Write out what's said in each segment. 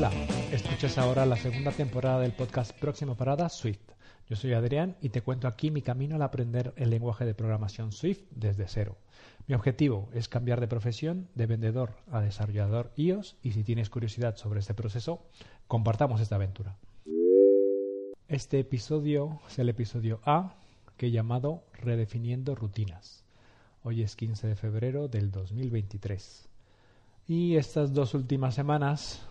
Hola, escuchas ahora la segunda temporada del podcast Próxima Parada Swift. Yo soy Adrián y te cuento aquí mi camino al aprender el lenguaje de programación Swift desde cero. Mi objetivo es cambiar de profesión de vendedor a desarrollador iOS y si tienes curiosidad sobre este proceso, compartamos esta aventura. Este episodio es el episodio A que he llamado Redefiniendo Rutinas. Hoy es 15 de febrero del 2023. Y estas dos últimas semanas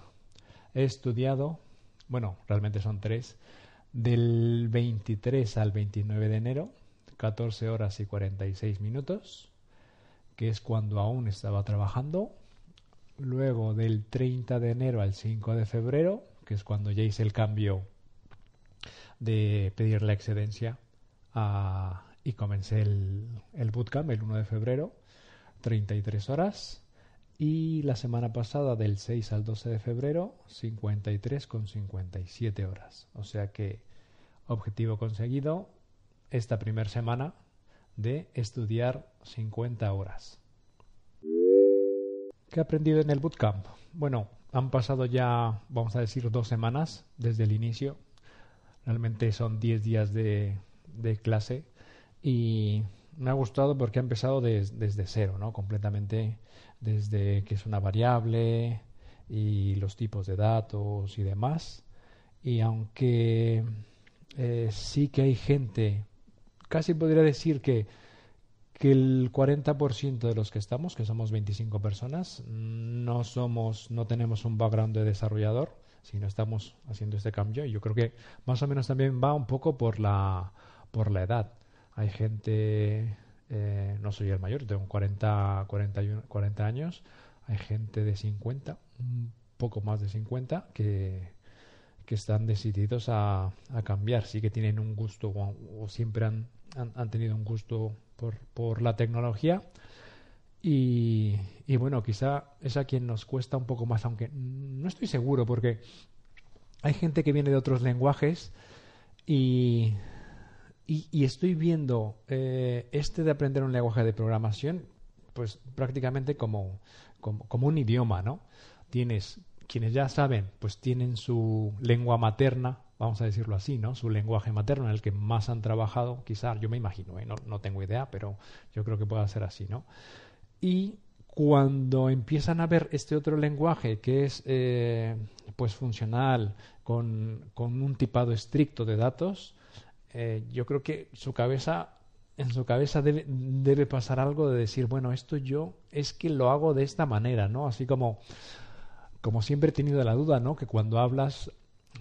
he estudiado, bueno, realmente son tres, del 23 al 29 de enero, 14 horas y 46 minutos, que es cuando aún estaba trabajando. Luego del 30 de enero al 5 de febrero, que es cuando ya hice el cambio de pedir la excedencia y comencé el, el bootcamp el 1 de febrero, 33 horas. Y la semana pasada, del 6 al 12 de febrero, 53 con 57 horas. O sea que objetivo conseguido esta primera semana de estudiar 50 horas. ¿Qué he aprendido en el bootcamp? Bueno, han pasado ya, vamos a decir, dos semanas desde el inicio. Realmente son 10 días de, de clase y me ha gustado porque ha empezado desde cero, ¿no? Completamente desde que es una variable y los tipos de datos y demás. Y aunque eh, sí que hay gente, casi podría decir que, que el 40% de los que estamos, que somos 25 personas, no somos, no tenemos un background de desarrollador, sino estamos haciendo este cambio. Y yo creo que más o menos también va un poco por la, por la edad. Hay gente, eh, no soy el mayor, tengo 40, 41, 40 años, hay gente de 50, un poco más de 50, que, que están decididos a, a, cambiar, sí que tienen un gusto o, siempre han, han, tenido un gusto por, por la tecnología. Y, y, bueno, quizá es a quien nos cuesta un poco más, aunque no estoy seguro, porque hay gente que viene de otros lenguajes y y, estoy viendo eh, este de aprender un lenguaje de programación, pues prácticamente como, como, un idioma, ¿no? Tienes, quienes ya saben, pues tienen su lengua materna, vamos a decirlo así, ¿no? Su lenguaje materno en el que más han trabajado, quizás, yo me imagino, ¿eh? no, no tengo idea, pero yo creo que pueda ser así, ¿no? Y cuando empiezan a ver este otro lenguaje que es eh, pues funcional, con, con un tipado estricto de datos, eh, yo creo que su cabeza, en su cabeza debe, debe pasar algo de decir, bueno, esto yo es que lo hago de esta manera, ¿no? Así como, como siempre he tenido la duda, ¿no? Que cuando hablas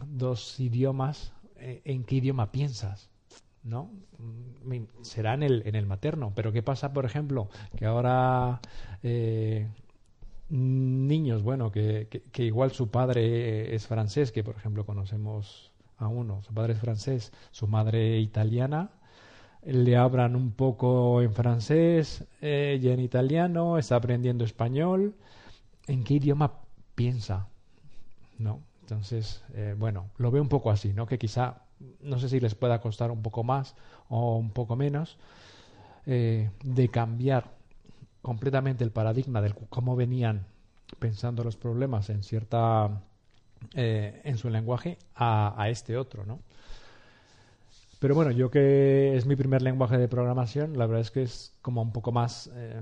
dos idiomas, eh, ¿en qué idioma piensas? ¿no? Mm, será en el, en el materno. Pero ¿qué pasa, por ejemplo, que ahora eh, niños, bueno, que, que, igual su padre es francés, que por ejemplo conocemos a uno. Su padre es francés, su madre italiana. Le hablan un poco en francés y en italiano, está aprendiendo español. ¿En qué idioma piensa? ¿No? Entonces, eh, bueno, lo veo un poco así, ¿no? Que quizá, no sé si les pueda costar un poco más o un poco menos, eh, de cambiar completamente el paradigma de cómo venían pensando los problemas en cierta eh, en su lenguaje a, este otro, ¿no? Pero bueno, yo que es mi primer lenguaje de programación, la verdad es que es como un poco más, eh,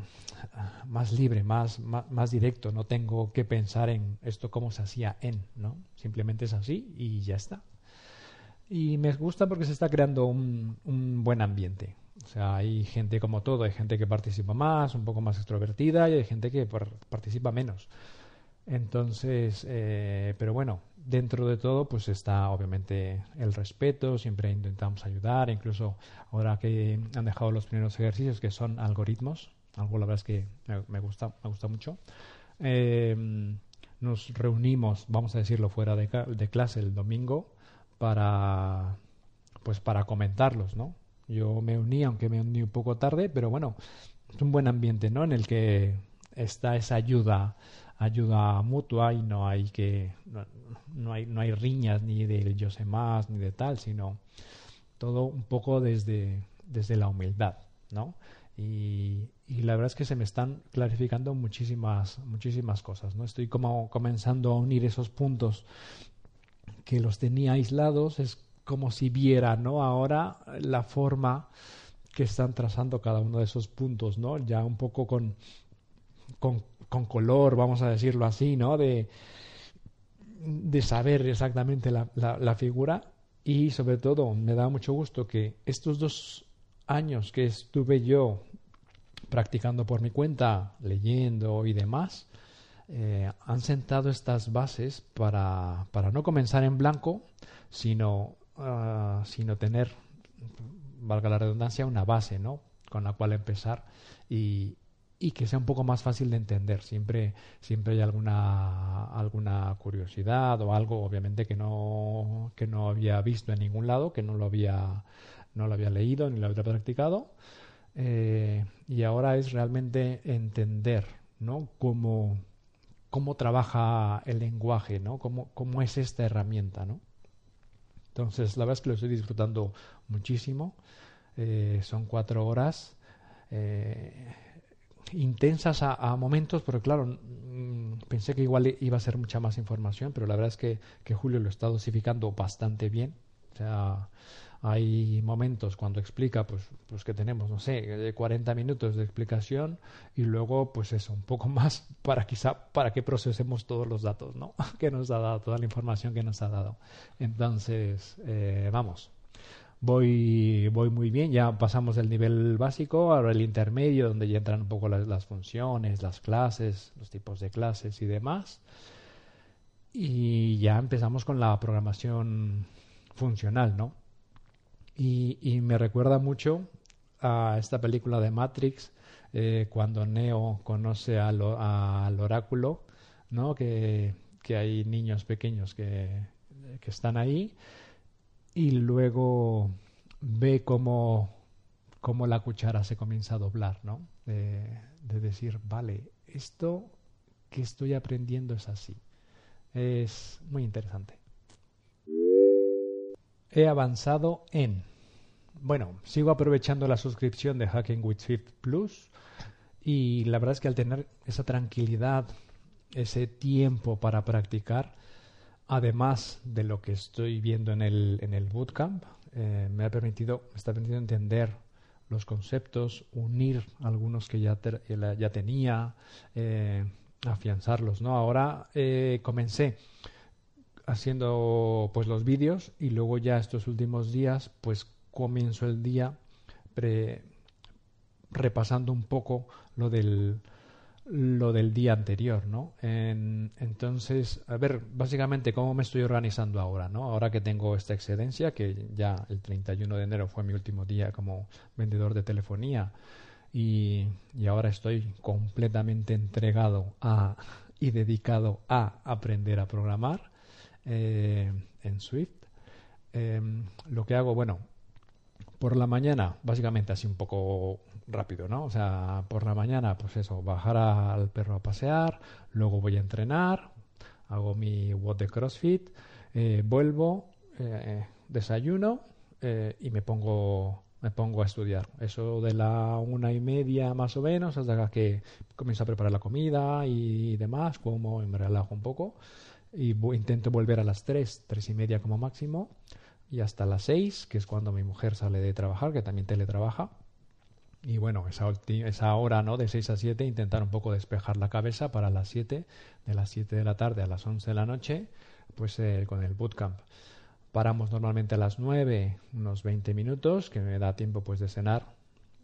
más libre, más, más, directo. No tengo que pensar en esto cómo se hacía en, ¿no? Simplemente es así y ya está. Y me gusta porque se está creando un, un buen ambiente. O sea, hay gente como todo, hay gente que participa más, un poco más extrovertida y hay gente que participa menos. Entonces, eh, pero bueno, dentro de todo, pues está obviamente el respeto, siempre intentamos ayudar, incluso ahora que han dejado los primeros ejercicios que son algoritmos, algo la verdad es que me, gusta, me gusta mucho. Em, nos reunimos, vamos a decirlo, fuera de, de, clase el domingo para, pues para comentarlos, ¿no? Yo me uní, aunque me uní un poco tarde, pero bueno, es un buen ambiente, ¿no? En el que está esa ayuda ayuda mutua y no hay que no, hay no hay riñas ni de yo sé más ni de tal sino todo un poco desde desde la humildad no Y, la verdad es que se me están clarificando muchísimas, muchísimas cosas. ¿no? Estoy como comenzando a unir esos puntos que los tenía aislados. Es como si viera ¿no? ahora la forma que están trazando cada uno de esos puntos, ¿no? Ya un poco con, con, con color, vamos a decirlo así, ¿no? De, de saber exactamente la, la, figura y sobre todo me da mucho gusto que estos dos años que estuve yo practicando por mi cuenta, leyendo y demás, eh, han sentado estas bases para, para, no comenzar en blanco, sino, uh, sino tener, valga la redundancia, una base ¿no? con la cual empezar y, y que sea un poco más fácil de entender. Siempre, siempre hay alguna, alguna curiosidad o algo, obviamente, que no, que no había visto en ningún lado, que no lo había, no lo había leído ni lo había practicado. Eh, y ahora es realmente entender ¿no? cómo, cómo trabaja el lenguaje, ¿no? cómo, cómo es esta herramienta. ¿no? Entonces, la verdad es que lo estoy disfrutando muchísimo. Eh, son cuatro horas. Eh, intensas a, momentos, pero claro, mm, pensé que igual iba a ser mucha más información, pero la verdad es que, que Julio lo está dosificando bastante bien. O sea, hay momentos cuando explica, pues, pues que tenemos, no sé, 40 minutos de explicación y luego, pues eso, un poco más para quizá para que procesemos todos los datos, ¿no? que nos ha dado, toda la información que nos ha dado. Entonces, eh, vamos, voy, voy muy bien. Ya pasamos del nivel básico, ahora el intermedio, donde ya entran un poco las, funciones, las clases, los tipos de clases y demás. Y ya empezamos con la programación funcional, ¿no? Y, me recuerda mucho a esta película de Matrix, eh, cuando Neo conoce al, al oráculo, ¿no? Que, que, hay niños pequeños que, que están ahí y luego ve cómo, cómo la cuchara se comienza a doblar, ¿no? De, decir, vale, esto que estoy aprendiendo es así. Es muy interesante. He avanzado en... Bueno, sigo aprovechando la suscripción de Hacking with Swift Plus y la verdad es que al tener esa tranquilidad, ese tiempo para practicar, además de lo que estoy viendo en el, en el bootcamp, eh, me ha permitido, me está permitiendo entender los conceptos, unir algunos que ya, ya tenía, eh, afianzarlos, ¿no? Ahora eh, comencé haciendo pues los vídeos y luego ya estos últimos días pues comienzo el día repasando un poco lo del lo del día anterior, ¿no? entonces, a ver, básicamente cómo me estoy organizando ahora, ¿no? Ahora que tengo esta excedencia, que ya el 31 de enero fue mi último día como vendedor de telefonía y, y ahora estoy completamente entregado a y dedicado a aprender a programar eh, en Swift. Em, lo que hago, bueno, por la mañana, básicamente así un poco rápido, ¿no? O sea, por la mañana, pues eso, bajar al perro a pasear, luego voy a entrenar, hago mi WOD de CrossFit, eh, vuelvo, eh, desayuno eh, y me pongo me pongo a estudiar. Eso de la una y media más o menos, hasta que comienzo a preparar la comida y demás, como me relajo un poco. Y intento volver a las tres, tres y media como máximo, y hasta las seis, que es cuando mi mujer sale de trabajar, que también teletrabaja. Y bueno, esa, esa hora ¿no? de 6 a 7 intentar un poco despejar la cabeza para las 7, de las 7 de la tarde a las 11 de la noche, pues eh, con el bootcamp. Paramos normalmente a las 9, unos 20 minutos, que me da tiempo pues de cenar,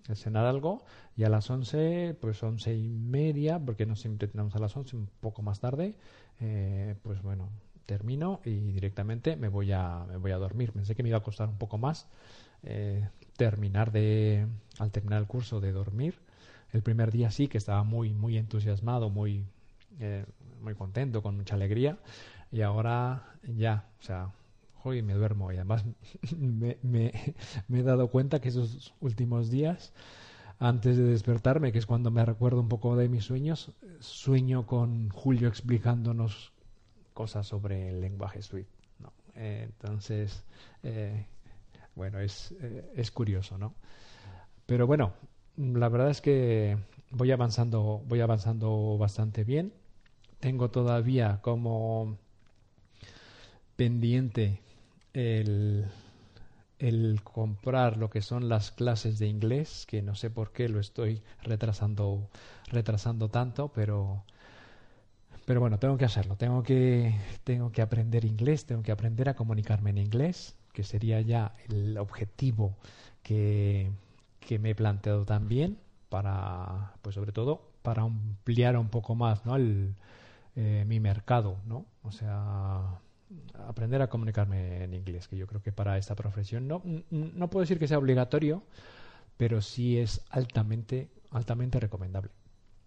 de cenar algo, y a las 11, pues 11 y media, porque no siempre tenemos a las 11, un poco más tarde, eh, pues bueno, termino y directamente me voy a, me voy a dormir. Pensé que me iba a costar un poco más eh, terminar de, al terminar el curso de dormir. El primer día sí que estaba muy, muy entusiasmado, muy, eh, muy contento, con mucha alegría. Y ahora ya, o sea, hoy me duermo. Y además me, he dado cuenta que esos últimos días, antes de despertarme, que es cuando me recuerdo un poco de mis sueños, sueño con Julio explicándonos cosas sobre el lenguaje Swift. Eh, entonces, eh, bueno, es, es curioso, ¿no? Pero bueno, la verdad es que voy avanzando, voy avanzando bastante bien. Tengo todavía como pendiente el, el comprar lo que son las clases de inglés, que no sé por qué lo estoy retrasando, retrasando tanto, pero, pero bueno, tengo que hacerlo. Tengo que, tengo que aprender inglés, tengo que aprender a comunicarme en inglés, que sería ya el objetivo que, que me he planteado también para, pues sobre todo, para ampliar un poco más, ¿no? El, eh, mi mercado, ¿no? O sea, aprender a comunicarme en inglés, que yo creo que para esta profesión no, no puedo decir que sea obligatorio, pero sí es altamente, altamente recomendable.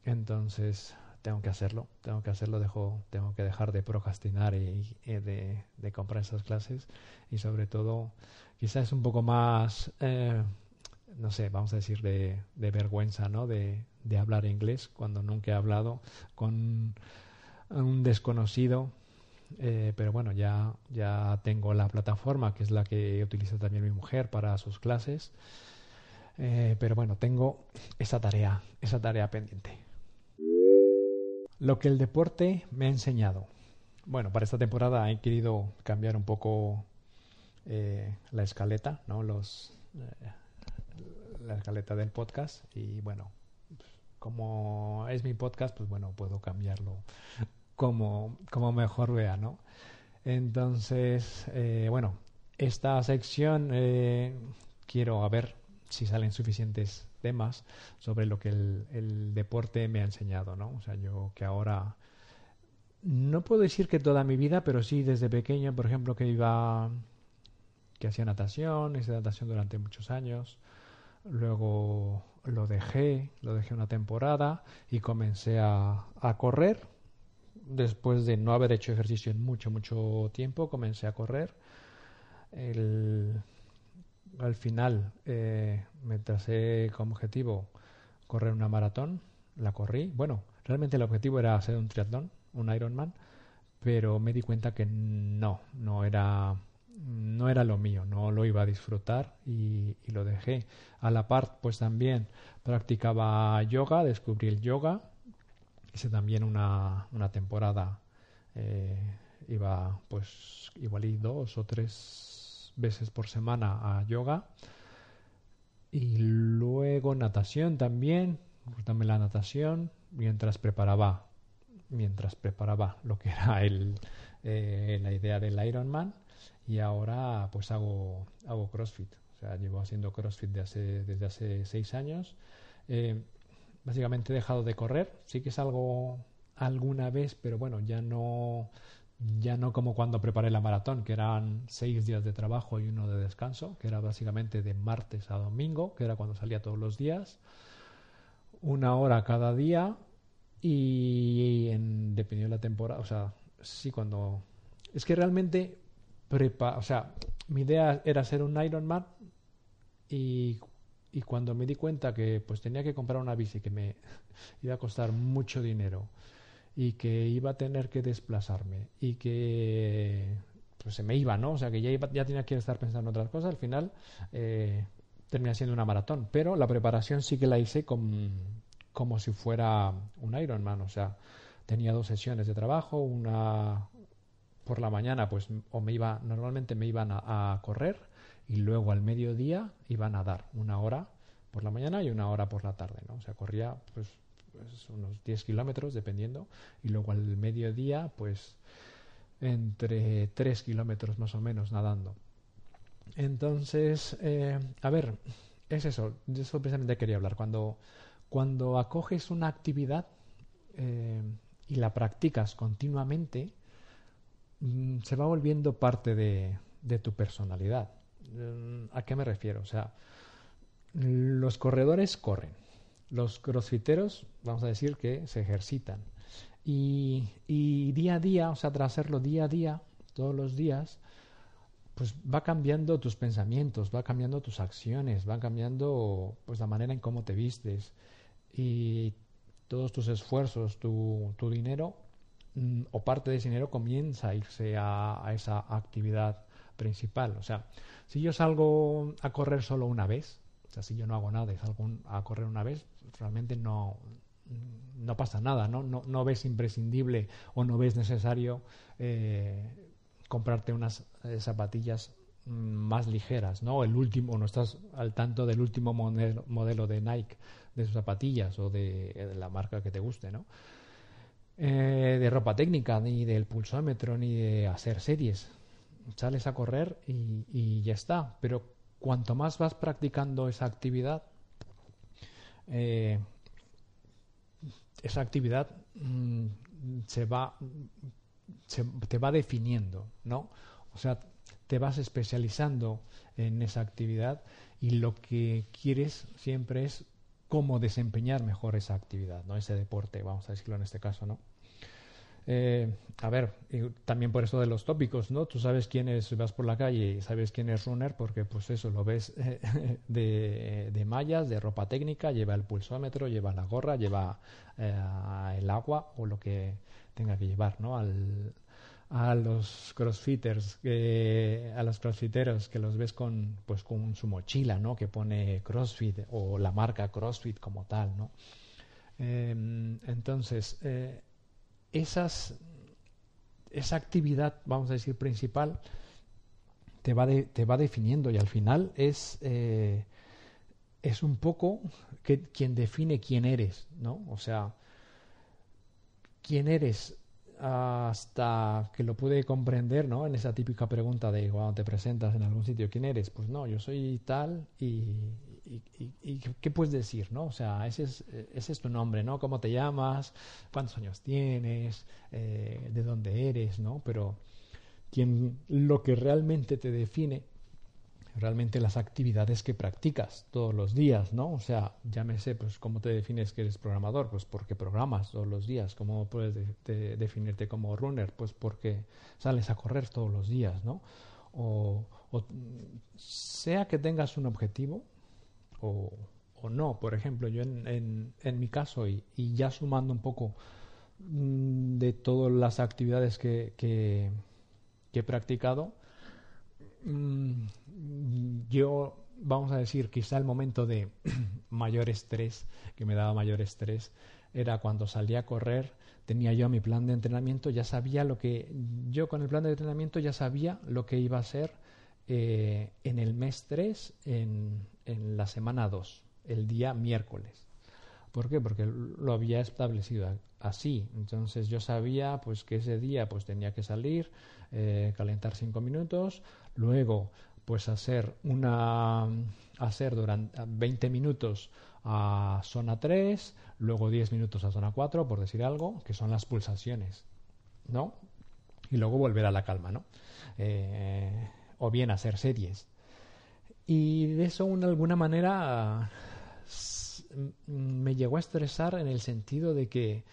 Entonces, tengo que hacerlo, tengo que hacerlo, dejo, tengo que dejar de procrastinar y, de, comprar esas clases y sobre todo, quizás un poco más, eh, no sé, vamos a decir, de, vergüenza, ¿no? De, de hablar inglés cuando nunca he hablado con un desconocido eh, pero bueno, ya, ya tengo la plataforma, que es la que utiliza también mi mujer para sus clases. Eh, pero bueno, tengo esa tarea, esa tarea pendiente. Lo que el deporte me ha enseñado. Bueno, para esta temporada he querido cambiar un poco eh, la escaleta, ¿no? Los, la escaleta del podcast. Y bueno, como es mi podcast, pues bueno, puedo cambiarlo como, como mejor vea, ¿no? Entonces, eh, bueno, esta sección eh, quiero a ver si salen suficientes temas sobre lo que el, el, deporte me ha enseñado, ¿no? O sea, yo que ahora no puedo decir que toda mi vida, pero sí desde pequeño, por ejemplo, que iba que hacía natación, hice natación durante muchos años. Luego lo dejé, lo dejé una temporada y comencé a, a correr después de no haber hecho ejercicio en mucho, mucho tiempo, comencé a correr. al final eh, me tracé como objetivo correr una maratón, la corrí. Bueno, realmente el objetivo era hacer un triatlón, un Ironman, pero me di cuenta que no, no era, no era lo mío, no lo iba a disfrutar y, lo dejé. A la par, pues también practicaba yoga, descubrí el yoga Hice también una, una temporada, eh, iba pues igual dos o tres veces por semana a yoga. Y luego natación también, también la natación, mientras preparaba, mientras preparaba lo que era el, eh, la idea del Ironman. Y ahora pues hago, hago CrossFit. O sea, llevo haciendo CrossFit de desde hace seis años. Eh, básicamente he dejado de correr. Sí que es algo alguna vez, pero bueno, ya no ya no como cuando preparé la maratón, que eran seis días de trabajo y uno de descanso, que era básicamente de martes a domingo, que era cuando salía todos los días, una hora cada día y en, dependiendo de la temporada, o sea, sí cuando es que realmente o sea, mi idea era ser un Ironman y y cuando me di cuenta que pues tenía que comprar una bici que me iba a costar mucho dinero y que iba a tener que desplazarme y que pues se me iba, ¿no? O sea que ya, ya tenía que estar pensando en otras cosas, al final eh, termina siendo una maratón. Pero la preparación sí que la hice como si fuera un Ironman, o sea, tenía dos sesiones de trabajo, una por la mañana, pues o me iba, normalmente me iban a correr y luego al mediodía iban a dar una hora por la mañana y una hora por la tarde, ¿no? O sea, corría pues, pues unos 10 kilómetros dependiendo y luego al mediodía pues entre 3 kilómetros más o menos nadando. Entonces, eh, a ver, es eso, de eso precisamente quería hablar. Cuando, cuando acoges una actividad eh, y la practicas continuamente, se va volviendo parte de, de tu personalidad. ¿A qué me refiero? O sea, los corredores corren, los crossfiteros, vamos a decir que se ejercitan. Y, y día a día, o sea, tras hacerlo día a día, todos los días, pues va cambiando tus pensamientos, va cambiando tus acciones, va cambiando pues la manera en cómo te vistes y todos tus esfuerzos, tu, dinero mm, o parte de ese dinero comienza a irse a, esa actividad principal. O sea, si yo salgo a correr solo una vez, sea, si yo no hago nada y salgo a correr una vez, realmente no, no pasa nada, ¿no? No, no ves imprescindible o no ves necesario eh, comprarte unas eh, zapatillas mm, más ligeras, ¿no? El último, no estás al tanto del último modelo, modelo de Nike de sus zapatillas o de, de la marca que te guste, ¿no? Eh, de ropa técnica, ni del pulsómetro, ni de hacer series. Sales a correr y, ya está. Pero cuanto más vas practicando esa actividad, eh, esa actividad mm, se va se, te va definiendo, ¿no? O sea, te vas especializando en esa actividad y lo que quieres siempre es cómo desempeñar mejor esa actividad, ¿no? Ese deporte, vamos a decirlo en este caso, ¿no? Eh, a ver, también por eso de los tópicos, ¿no? Tú sabes quién es, vas por la calle y sabes quién es runner porque pues eso, lo ves de, de mallas, de ropa técnica, lleva el pulsómetro, lleva la gorra, lleva eh, el agua o lo que tenga que llevar, ¿no? Al, a los crossfitters, que, a los crossfiteros que los ves con, pues, con su mochila, ¿no? Que pone CrossFit o la marca CrossFit como tal, ¿no? Em, entonces, eh, esas, esa actividad, vamos a decir, principal, te va, te va definiendo y al final es, eh, es un poco que, quien define quién eres, ¿no? O sea, quién eres hasta que lo pude comprender, ¿no? En esa típica pregunta de cuando te presentas en algún sitio, ¿quién eres? Pues no, yo soy tal y, qué puedes decir, ¿no? O sea, ese es, ese es tu nombre, ¿no? ¿Cómo te llamas? ¿Cuántos años tienes? Eh, ¿De dónde eres? ¿No? Pero quien, lo que realmente te define, realmente las actividades que practicas todos los días, ¿no? O sea, llámese, pues, ¿cómo te defines que eres programador? Pues porque programas todos los días. ¿Cómo puedes definirte como runner? Pues porque sales a correr todos los días, ¿no? o sea que tengas un objetivo, o, no. Por ejemplo, yo en, mi caso, y, ya sumando un poco mm, de todas las actividades que, he practicado, yo, vamos a decir, quizá el momento de mayor estrés, que me daba mayor estrés, era cuando salía a correr, tenía yo mi plan de entrenamiento, ya sabía lo que, yo con el plan de entrenamiento ya sabía lo que iba a ser eh, en el mes 3, en, en la semana 2, el día miércoles. ¿Por qué? Porque lo había establecido así. Entonces yo sabía pues que ese día pues tenía que salir, eh, calentar 5 minutos, luego pues hacer una hacer durante 20 minutos a zona 3, luego 10 minutos a zona 4, por decir algo, que son las pulsaciones, ¿no? Y luego volver a la calma, ¿no? Eh, o bien hacer series. Y de eso, de alguna manera, me llegó a estresar en el sentido de que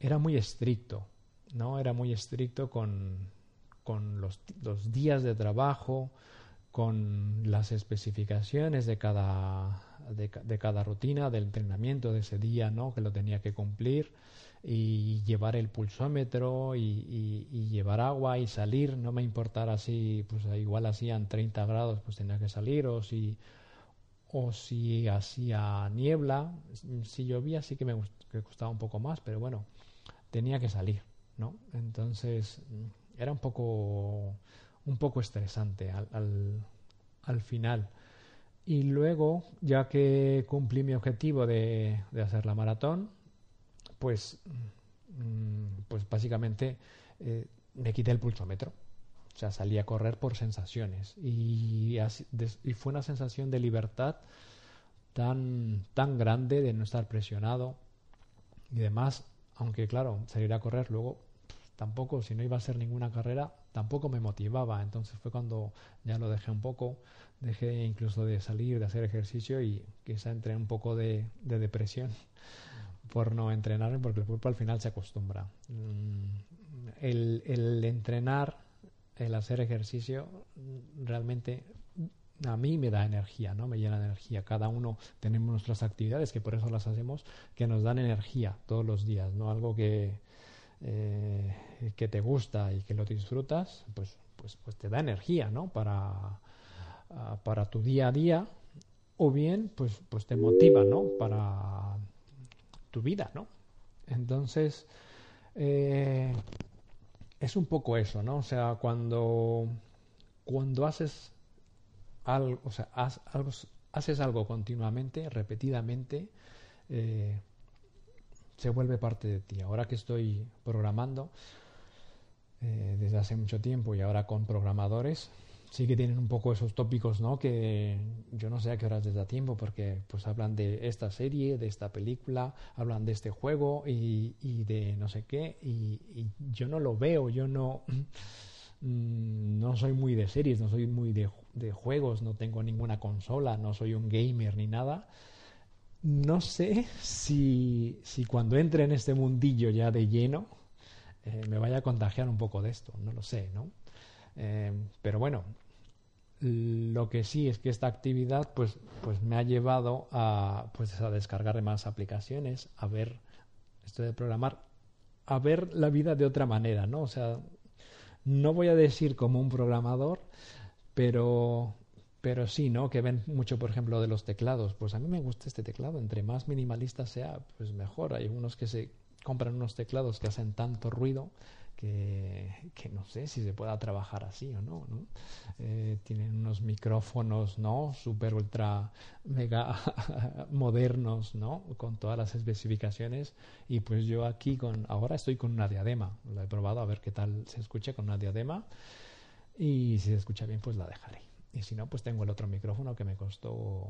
era muy estricto, ¿no? Era muy estricto con, con los, los días de trabajo, con las especificaciones de cada, de, cada rutina, del entrenamiento de ese día, ¿no? Que lo tenía que cumplir y llevar el pulsómetro y, y, llevar agua y salir, no me importara si pues igual hacían 30 grados pues tenía que salir o si o si hacía niebla, si llovía sí que me gustaba un poco más, pero bueno, tenía que salir, ¿no? Entonces era un poco un poco estresante al, al, al final. Y luego, ya que cumplí mi objetivo de, de hacer la maratón, pues, mm, pues básicamente eh, me quité el pulsómetro. O sea, salí a correr por sensaciones. Y, fue una sensación de libertad tan, tan grande de no estar presionado y demás. Aunque, claro, salir a correr luego tampoco, si no iba a ser ninguna carrera, tampoco me motivaba. Entonces fue cuando ya lo dejé un poco, dejé incluso de salir, de hacer ejercicio y quizá entré un poco de, de depresión por no entrenar, porque el cuerpo al final se acostumbra. Mm, el entrenar, el hacer ejercicio, realmente a mí me da energía, ¿no? Me llena de energía. Cada uno tenemos nuestras actividades, que por eso las hacemos, que nos dan energía todos los días, ¿no? Algo que, eh, que te gusta y que lo disfrutas, pues, pues, pues te da energía, ¿no? Para, ah, para tu día a día o bien pues, pues te motiva, ¿no? Para tu vida, ¿no? Entonces, eh, es un poco eso, ¿no? O sea, cuando, cuando haces algo, o sea, algo, haces algo continuamente, repetidamente, eh, se vuelve parte de ti. Ahora que estoy programando eh, desde hace mucho tiempo y ahora con programadores, sí que tienen un poco esos tópicos, ¿no? Que yo no sé a qué horas les da tiempo porque pues hablan de esta serie, de esta película, hablan de este juego y, y de no sé qué y, yo no lo veo, yo no mm, no soy muy de series, no soy muy de, de, juegos, no tengo ninguna consola, no soy un gamer ni nada. No sé si, si cuando entre en este mundillo ya de lleno eh, me vaya a contagiar un poco de esto, no lo sé, ¿no? Eh, pero bueno, lo que sí es que esta actividad pues, pues me ha llevado a, pues, a descargar más aplicaciones, a ver esto de programar, a ver la vida de otra manera, ¿no? O sea, no voy a decir como un programador, pero, pero sí, ¿no? Que ven mucho, por ejemplo, de los teclados. Pues a mí me gusta este teclado. Entre más minimalista sea, pues mejor. Hay unos que se compran unos teclados que hacen tanto ruido que, no sé si se pueda trabajar así o no. ¿no? Eh, tienen unos micrófonos, ¿no? Super, ultra, mega modernos, ¿no? Con todas las especificaciones. Y pues yo aquí con, ahora estoy con una diadema. Lo he probado a ver qué tal se escucha con una diadema. Y si se escucha bien, pues la dejaré. Y si no, pues tengo el otro micrófono que me costó,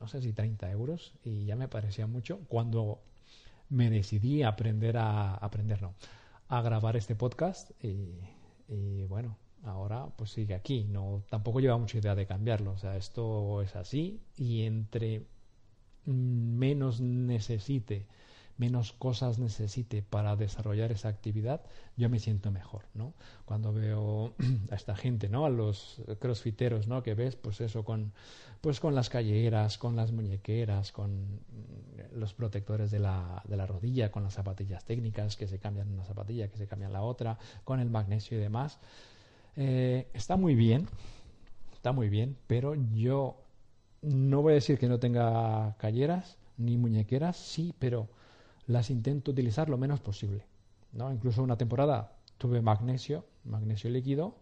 no sé si 30 euros. Y ya me parecía mucho cuando me decidí a aprender a aprender, no a grabar este podcast y, bueno, ahora pues sigue aquí. No, tampoco lleva mucha idea de cambiarlo. O sea, esto es así y entre menos necesite, menos cosas necesite para desarrollar esa actividad, yo me siento mejor, ¿no? Cuando veo a esta gente, ¿no? A los crossfiteros, ¿no? Que ves, pues eso, con, pues con las calleras, con las muñequeras, con los protectores de la, de la rodilla, con las zapatillas técnicas que se cambian una zapatilla, que se cambian la otra, con el magnesio y demás. Eh, está muy bien, está muy bien, pero yo no voy a decir que no tenga calleras ni muñequeras, sí, pero las intento utilizar lo menos posible. ¿no? Incluso una temporada tuve magnesio, magnesio líquido,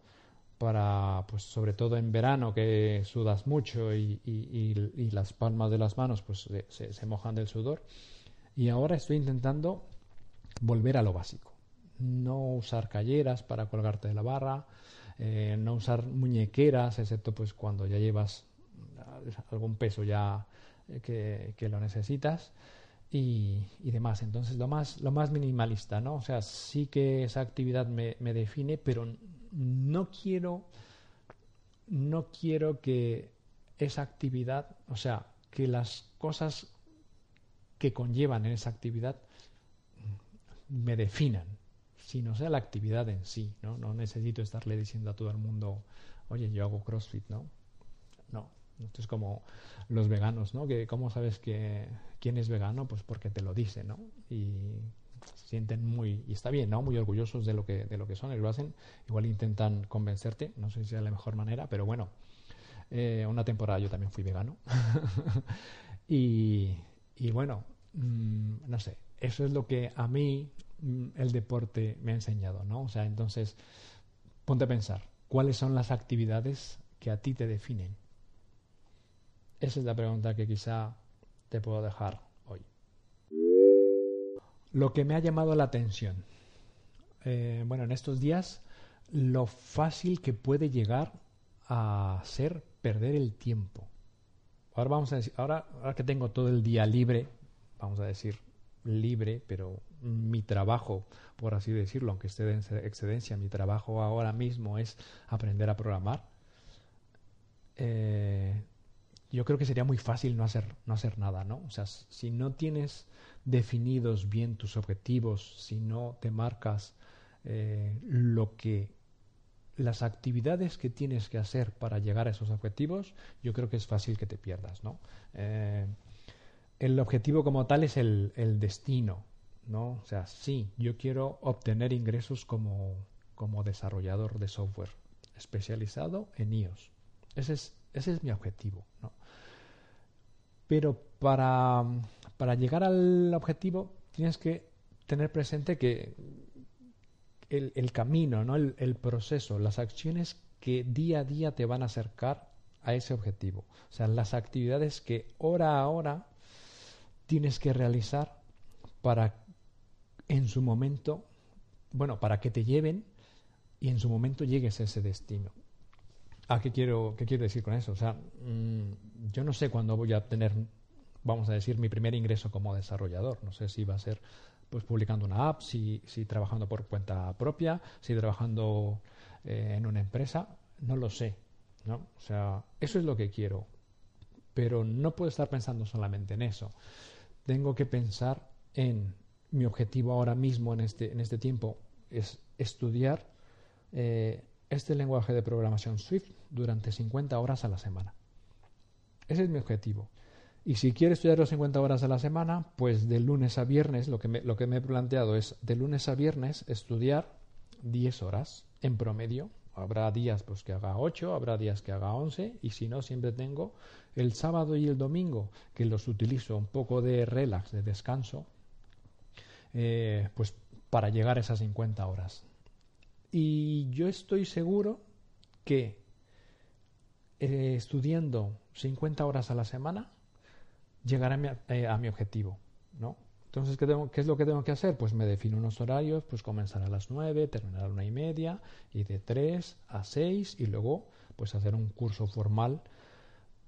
para, pues sobre todo en verano que sudas mucho y, y, las palmas de las manos pues se, mojan del sudor. Y ahora estoy intentando volver a lo básico. No usar calleras para colgarte de la barra, eh, no usar muñequeras, excepto pues cuando ya llevas algún peso ya eh, que, que lo necesitas y, y, demás. Entonces, lo más, lo más minimalista, ¿no? O sea, sí que esa actividad me, me define, pero no quiero, no quiero que esa actividad, o sea, que las cosas que conllevan en esa actividad me definan, sino sea la actividad en sí, ¿no? No necesito estarle diciendo a todo el mundo, oye, yo hago CrossFit, ¿no? No, esto es como los veganos, ¿no? Que cómo sabes que quién es vegano, pues porque te lo dice, ¿no? Y se sienten muy y está bien, ¿no? Muy orgullosos de lo que de lo que son y lo hacen. Igual intentan convencerte, no sé si es la mejor manera, pero bueno. Eh, una temporada yo también fui vegano y, y bueno, mm, no sé, eso es lo que a mí mm, el deporte me ha enseñado, ¿no? O sea, entonces ponte a pensar, ¿cuáles son las actividades que a ti te definen? Esa es la pregunta que quizá te puedo dejar hoy. Lo que me ha llamado la atención. Eh, bueno, en estos días, lo fácil que puede llegar a ser perder el tiempo. Ahora vamos a decir, ahora, ahora que tengo todo el día libre, vamos a decir libre, pero mi trabajo, por así decirlo, aunque esté en excedencia, mi trabajo ahora mismo es aprender a programar. Eh, yo creo que sería muy fácil no hacer, no hacer nada, ¿no? O sea, si no tienes definidos bien tus objetivos, si no te marcas eh, lo que las actividades que tienes que hacer para llegar a esos objetivos, yo creo que es fácil que te pierdas, ¿no? Eh, el objetivo como tal es el, el, destino, ¿no? O sea, sí, yo quiero obtener ingresos como, como desarrollador de software especializado en iOS. Ese es, ese es mi objetivo, ¿no? Pero para, para llegar al objetivo tienes que tener presente que el, camino, ¿no? El, el, proceso, las acciones que día a día te van a acercar a ese objetivo. O sea, las actividades que hora a hora tienes que realizar para en su momento, bueno, para que te lleven y en su momento llegues a ese destino. ¿A qué quiero, qué quiero decir con eso? O sea, mmm, yo no sé cuándo voy a tener, vamos a decir, mi primer ingreso como desarrollador. No sé si va a ser pues publicando una app, si, si trabajando por cuenta propia, si trabajando eh, en una empresa, no lo sé. ¿no? O sea, eso es lo que quiero. Pero no puedo estar pensando solamente en eso. Tengo que pensar en mi objetivo ahora mismo en este, en este tiempo es estudiar eh, este lenguaje de programación Swift durante 50 horas a la semana. Ese es mi objetivo. Y si quiero estudiar los 50 horas a la semana, pues de lunes a viernes, lo que me, lo que me he planteado es de lunes a viernes estudiar 10 horas en promedio. Habrá días pues, que haga 8, habrá días que haga 11, y si no, siempre tengo el sábado y el domingo, que los utilizo un poco de relax, de descanso, eh, pues para llegar a esas 50 horas. Y yo estoy seguro que eh, estudiando 50 horas a la semana llegaré eh, a mi, objetivo, ¿no? Entonces, ¿qué, tengo, ¿qué, es lo que tengo que hacer? Pues me defino unos horarios, pues comenzar a las 9, terminar a una y media, y de 3 a 6, y luego pues hacer un curso formal,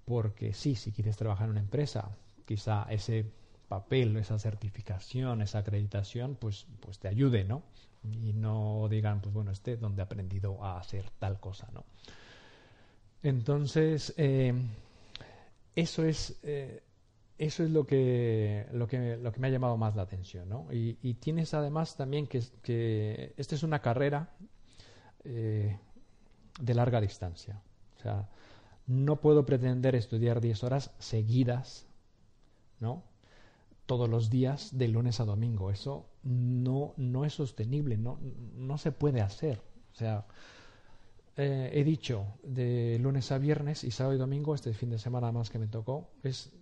porque sí, si quieres trabajar en una empresa, quizá ese papel, esa certificación, esa acreditación, pues, pues te ayude, ¿no? Y no digan, pues bueno, este donde he aprendido a hacer tal cosa, ¿no? Entonces, eh, eso es eh, eso es lo que, lo que, lo que me ha llamado más la atención, ¿no? Y, tienes además también que, que esta es una carrera eh, de larga distancia. O sea, no puedo pretender estudiar 10 horas seguidas, ¿no? Todos los días de lunes a domingo. Eso no, no es sostenible, no, no se puede hacer. O sea, eh, he dicho de lunes a viernes y sábado y domingo, este fin de semana más que me tocó, es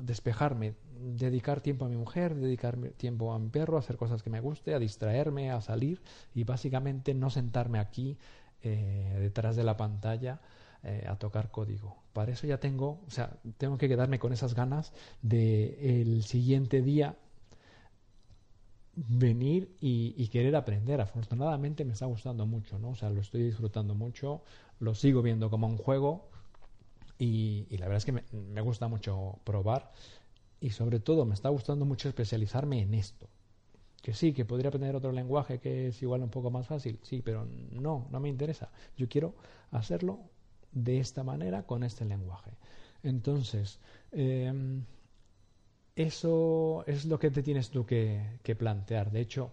despejarme, dedicar tiempo a mi mujer, dedicar tiempo a mi perro, hacer cosas que me guste, a distraerme, a salir y básicamente no sentarme aquí eh, detrás de la pantalla eh, a tocar código. Para eso ya tengo, o sea, tengo que quedarme con esas ganas de el siguiente día venir y, querer aprender. Afortunadamente me está gustando mucho, ¿no? O sea, lo estoy disfrutando mucho, lo sigo viendo como un juego y, la verdad es que me, me, gusta mucho probar y sobre todo me está gustando mucho especializarme en esto. Que sí, que podría aprender otro lenguaje que es igual un poco más fácil, sí, pero no, no me interesa. Yo quiero hacerlo de esta manera con este lenguaje. Entonces, em, eso es lo que te tienes tú que, plantear. De hecho,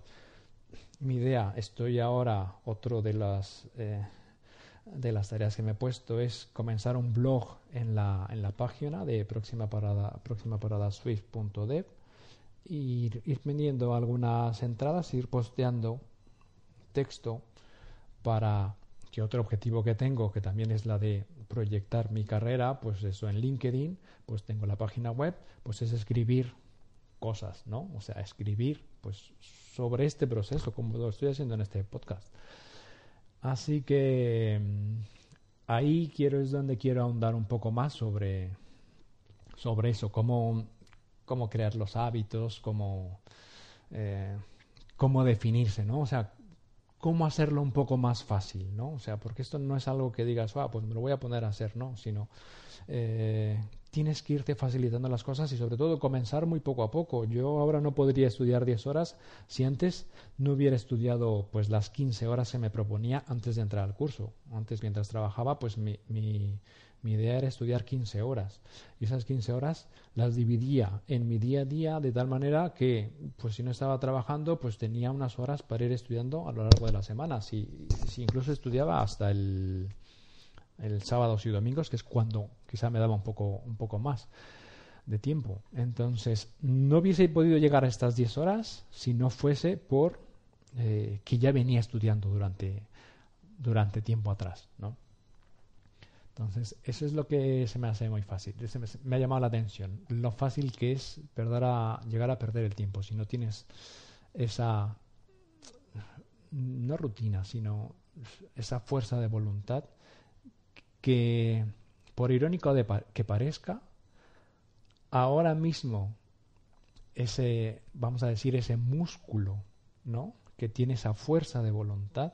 mi idea, estoy ahora, otro de las, eh, de las tareas que me he puesto es comenzar un blog en la, en la página de próxima parada, próxima parada swift.dev ir, ir vendiendo algunas entradas, ir posteando texto para que otro objetivo que tengo, que también es la de proyectar mi carrera, pues eso en LinkedIn, pues tengo la página web, pues es escribir cosas, ¿no? O sea, escribir pues sobre este proceso, como lo estoy haciendo en este podcast. Así que mm, ahí quiero es donde quiero ahondar un poco más sobre sobre eso, cómo, cómo crear los hábitos, cómo eh, cómo definirse, ¿no? O sea, cómo hacerlo un poco más fácil, ¿no? O sea, porque esto no es algo que digas, ah, pues me lo voy a poner a hacer, ¿no? Sino eh, tienes que irte facilitando las cosas y sobre todo comenzar muy poco a poco. Yo ahora no podría estudiar 10 horas si antes no hubiera estudiado pues las 15 horas que me proponía antes de entrar al curso. Antes mientras trabajaba pues mi, mi, mi idea era estudiar 15 horas y esas 15 horas las dividía en mi día a día de tal manera que, pues si no estaba trabajando, pues tenía unas horas para ir estudiando a lo largo de la semana. Si, si incluso estudiaba hasta el, el sábados y domingos, que es cuando quizá me daba un poco, un poco más de tiempo. Entonces, no hubiese podido llegar a estas 10 horas si no fuese por eh, que ya venía estudiando durante, durante tiempo atrás, ¿no? Entonces, eso es lo que se me hace muy fácil. Me, ha llamado la atención. Lo fácil que es perder a, llegar a perder el tiempo si no tienes esa, no rutina, sino esa fuerza de voluntad que, por irónico de que parezca, ahora mismo ese, vamos a decir, ese músculo, ¿no? Que tiene esa fuerza de voluntad,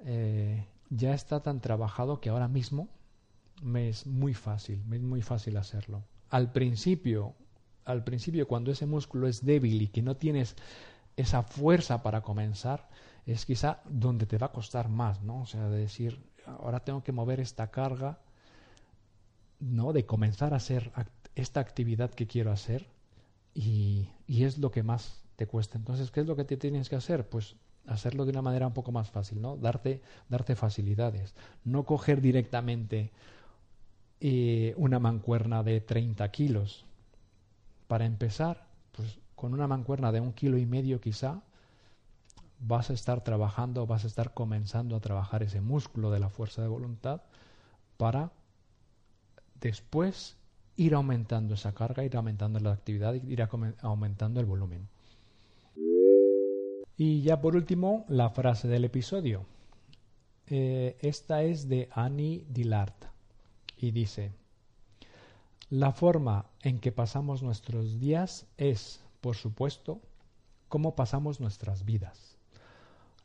eh, ya está tan trabajado que ahora mismo me es muy fácil, me es muy fácil hacerlo. Al principio, al principio cuando ese músculo es débil y que no tienes esa fuerza para comenzar, es quizá donde te va a costar más, ¿no? O sea, de decir, ahora tengo que mover esta carga, ¿no? De comenzar a hacer esta actividad que quiero hacer y, y es lo que más te cuesta. Entonces, ¿qué es lo que te tienes que hacer? Pues hacerlo de una manera un poco más fácil, ¿no? Darte, darte facilidades. No coger directamente una mancuerna de 30 kilos. Para empezar, pues con una mancuerna de un kilo y medio quizá, vas a estar trabajando, vas a estar comenzando a trabajar ese músculo de la fuerza de voluntad para después ir aumentando esa carga, ir aumentando la actividad, ir aumentando el volumen. Y ya por último, la frase del episodio. Eh, esta es de Annie Dillard y dice, la forma en que pasamos nuestros días es, por supuesto, cómo pasamos nuestras vidas.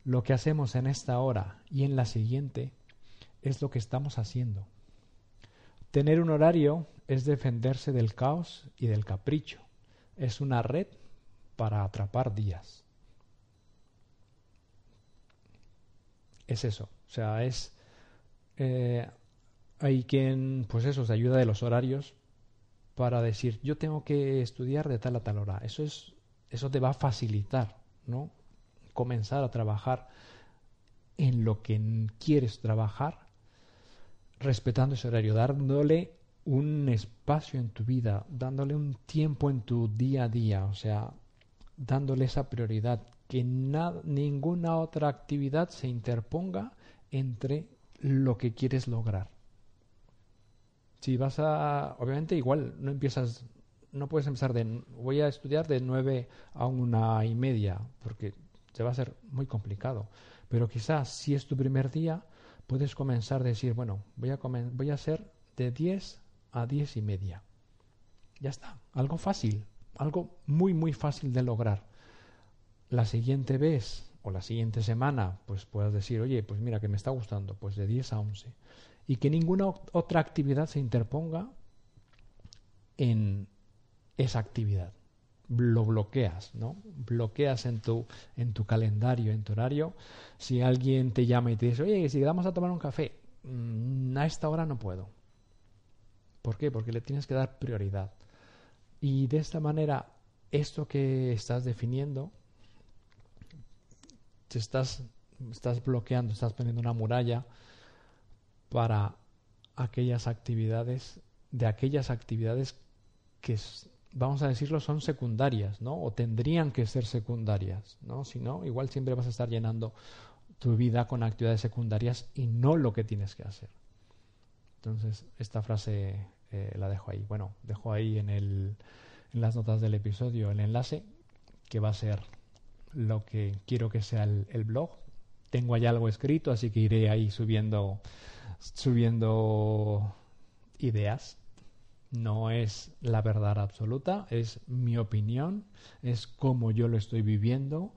Lo que hacemos en esta hora y en la siguiente es lo que estamos haciendo. Tener un horario es defenderse del caos y del capricho. Es una red para atrapar días. Es eso. O sea, es... Eh, hay quien, pues eso, se ayuda de los horarios para decir, yo tengo que estudiar de tal a tal hora. Eso es, eso te va a facilitar, ¿no? Comenzar a trabajar en lo que quieres trabajar, respetando ese horario, dándole un espacio en tu vida, dándole un tiempo en tu día a día, o sea, dándole esa prioridad, que ninguna otra actividad se interponga entre lo que quieres lograr. Si vas a, obviamente igual no empiezas, no puedes empezar de, voy a estudiar de nueve a una y media, porque te va a ser muy complicado. Pero quizás si es tu primer día, puedes comenzar a decir, bueno, voy a, voy a hacer de 10 a diez y media. Ya está, algo fácil, algo muy, muy fácil de lograr. La siguiente vez o la siguiente semana, pues puedas decir, oye, pues mira que me está gustando, pues de 10 a 11. Y que ninguna otra actividad se interponga en esa actividad. Lo bloqueas, ¿no? Bloqueas en tu, en tu calendario, en tu horario. Si alguien te llama y te dice, oye, si vamos a tomar un café, mm, a esta hora no puedo. ¿Por qué? Porque le tienes que dar prioridad. Y de esta manera, esto que estás definiendo, te estás, estás bloqueando, estás poniendo una muralla para aquellas actividades, de aquellas actividades que, vamos a decirlo, son secundarias, ¿no? O tendrían que ser secundarias, ¿no? Si no, igual siempre vas a estar llenando tu vida con actividades secundarias y no lo que tienes que hacer. Entonces, esta frase eh, la dejo ahí. Bueno, dejo ahí en, el, en las notas del episodio el enlace que va a ser lo que quiero que sea el, el blog. Tengo ahí algo escrito, así que iré ahí subiendo, subiendo ideas. No es la verdad absoluta, es mi opinión, es como yo lo estoy viviendo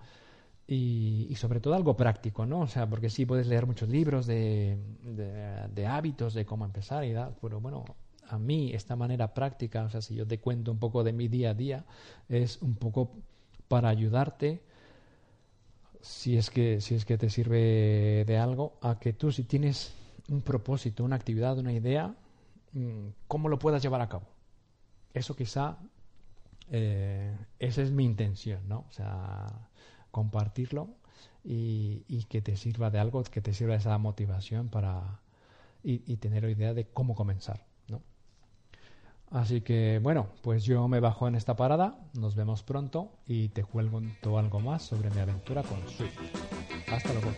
y, sobre todo algo práctico, ¿no? O sea, porque sí puedes leer muchos libros de, de, de hábitos, de cómo empezar y tal, pero bueno, a mí esta manera práctica, o sea, si yo te cuento un poco de mi día a día, es un poco para ayudarte, si es que, si es que te sirve de algo, a que tú si tienes un propósito, una actividad, una idea, mm, cómo lo puedas llevar a cabo. Eso quizá, eh, esa es mi intención, ¿no? O sea, compartirlo y, que te sirva de algo, que te sirva esa motivación para y, tener idea de cómo comenzar. Así que bueno, pues yo me bajo en esta parada, nos vemos pronto y te cuento algo más sobre mi aventura con Swift. Hasta luego.